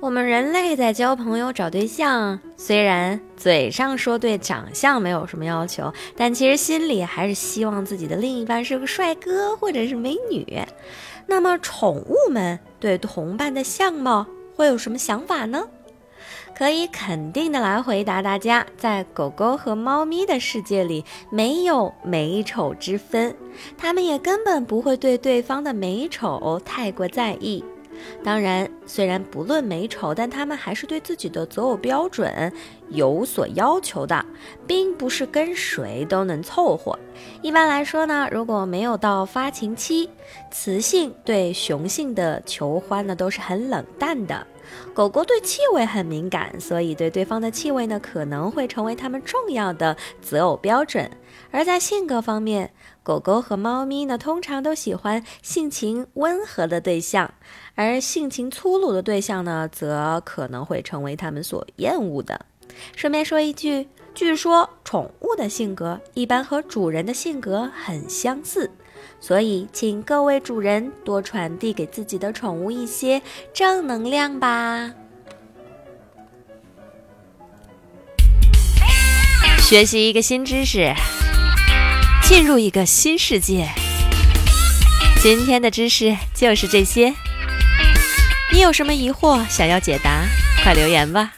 我们人类在交朋友、找对象，虽然嘴上说对长相没有什么要求，但其实心里还是希望自己的另一半是个帅哥或者是美女。那么，宠物们对同伴的相貌会有什么想法呢？可以肯定的来回答大家，在狗狗和猫咪的世界里，没有美丑之分，它们也根本不会对对方的美丑太过在意。当然，虽然不论美丑，但他们还是对自己的择偶标准有所要求的，并不是跟谁都能凑合。一般来说呢，如果没有到发情期，雌性对雄性的求欢呢都是很冷淡的。狗狗对气味很敏感，所以对对方的气味呢可能会成为他们重要的择偶标准。而在性格方面，狗狗和猫咪呢，通常都喜欢性情温和的对象，而性情粗鲁的对象呢，则可能会成为他们所厌恶的。顺便说一句，据说宠物的性格一般和主人的性格很相似，所以请各位主人多传递给自己的宠物一些正能量吧。学习一个新知识。进入一个新世界。今天的知识就是这些。你有什么疑惑想要解答，快留言吧。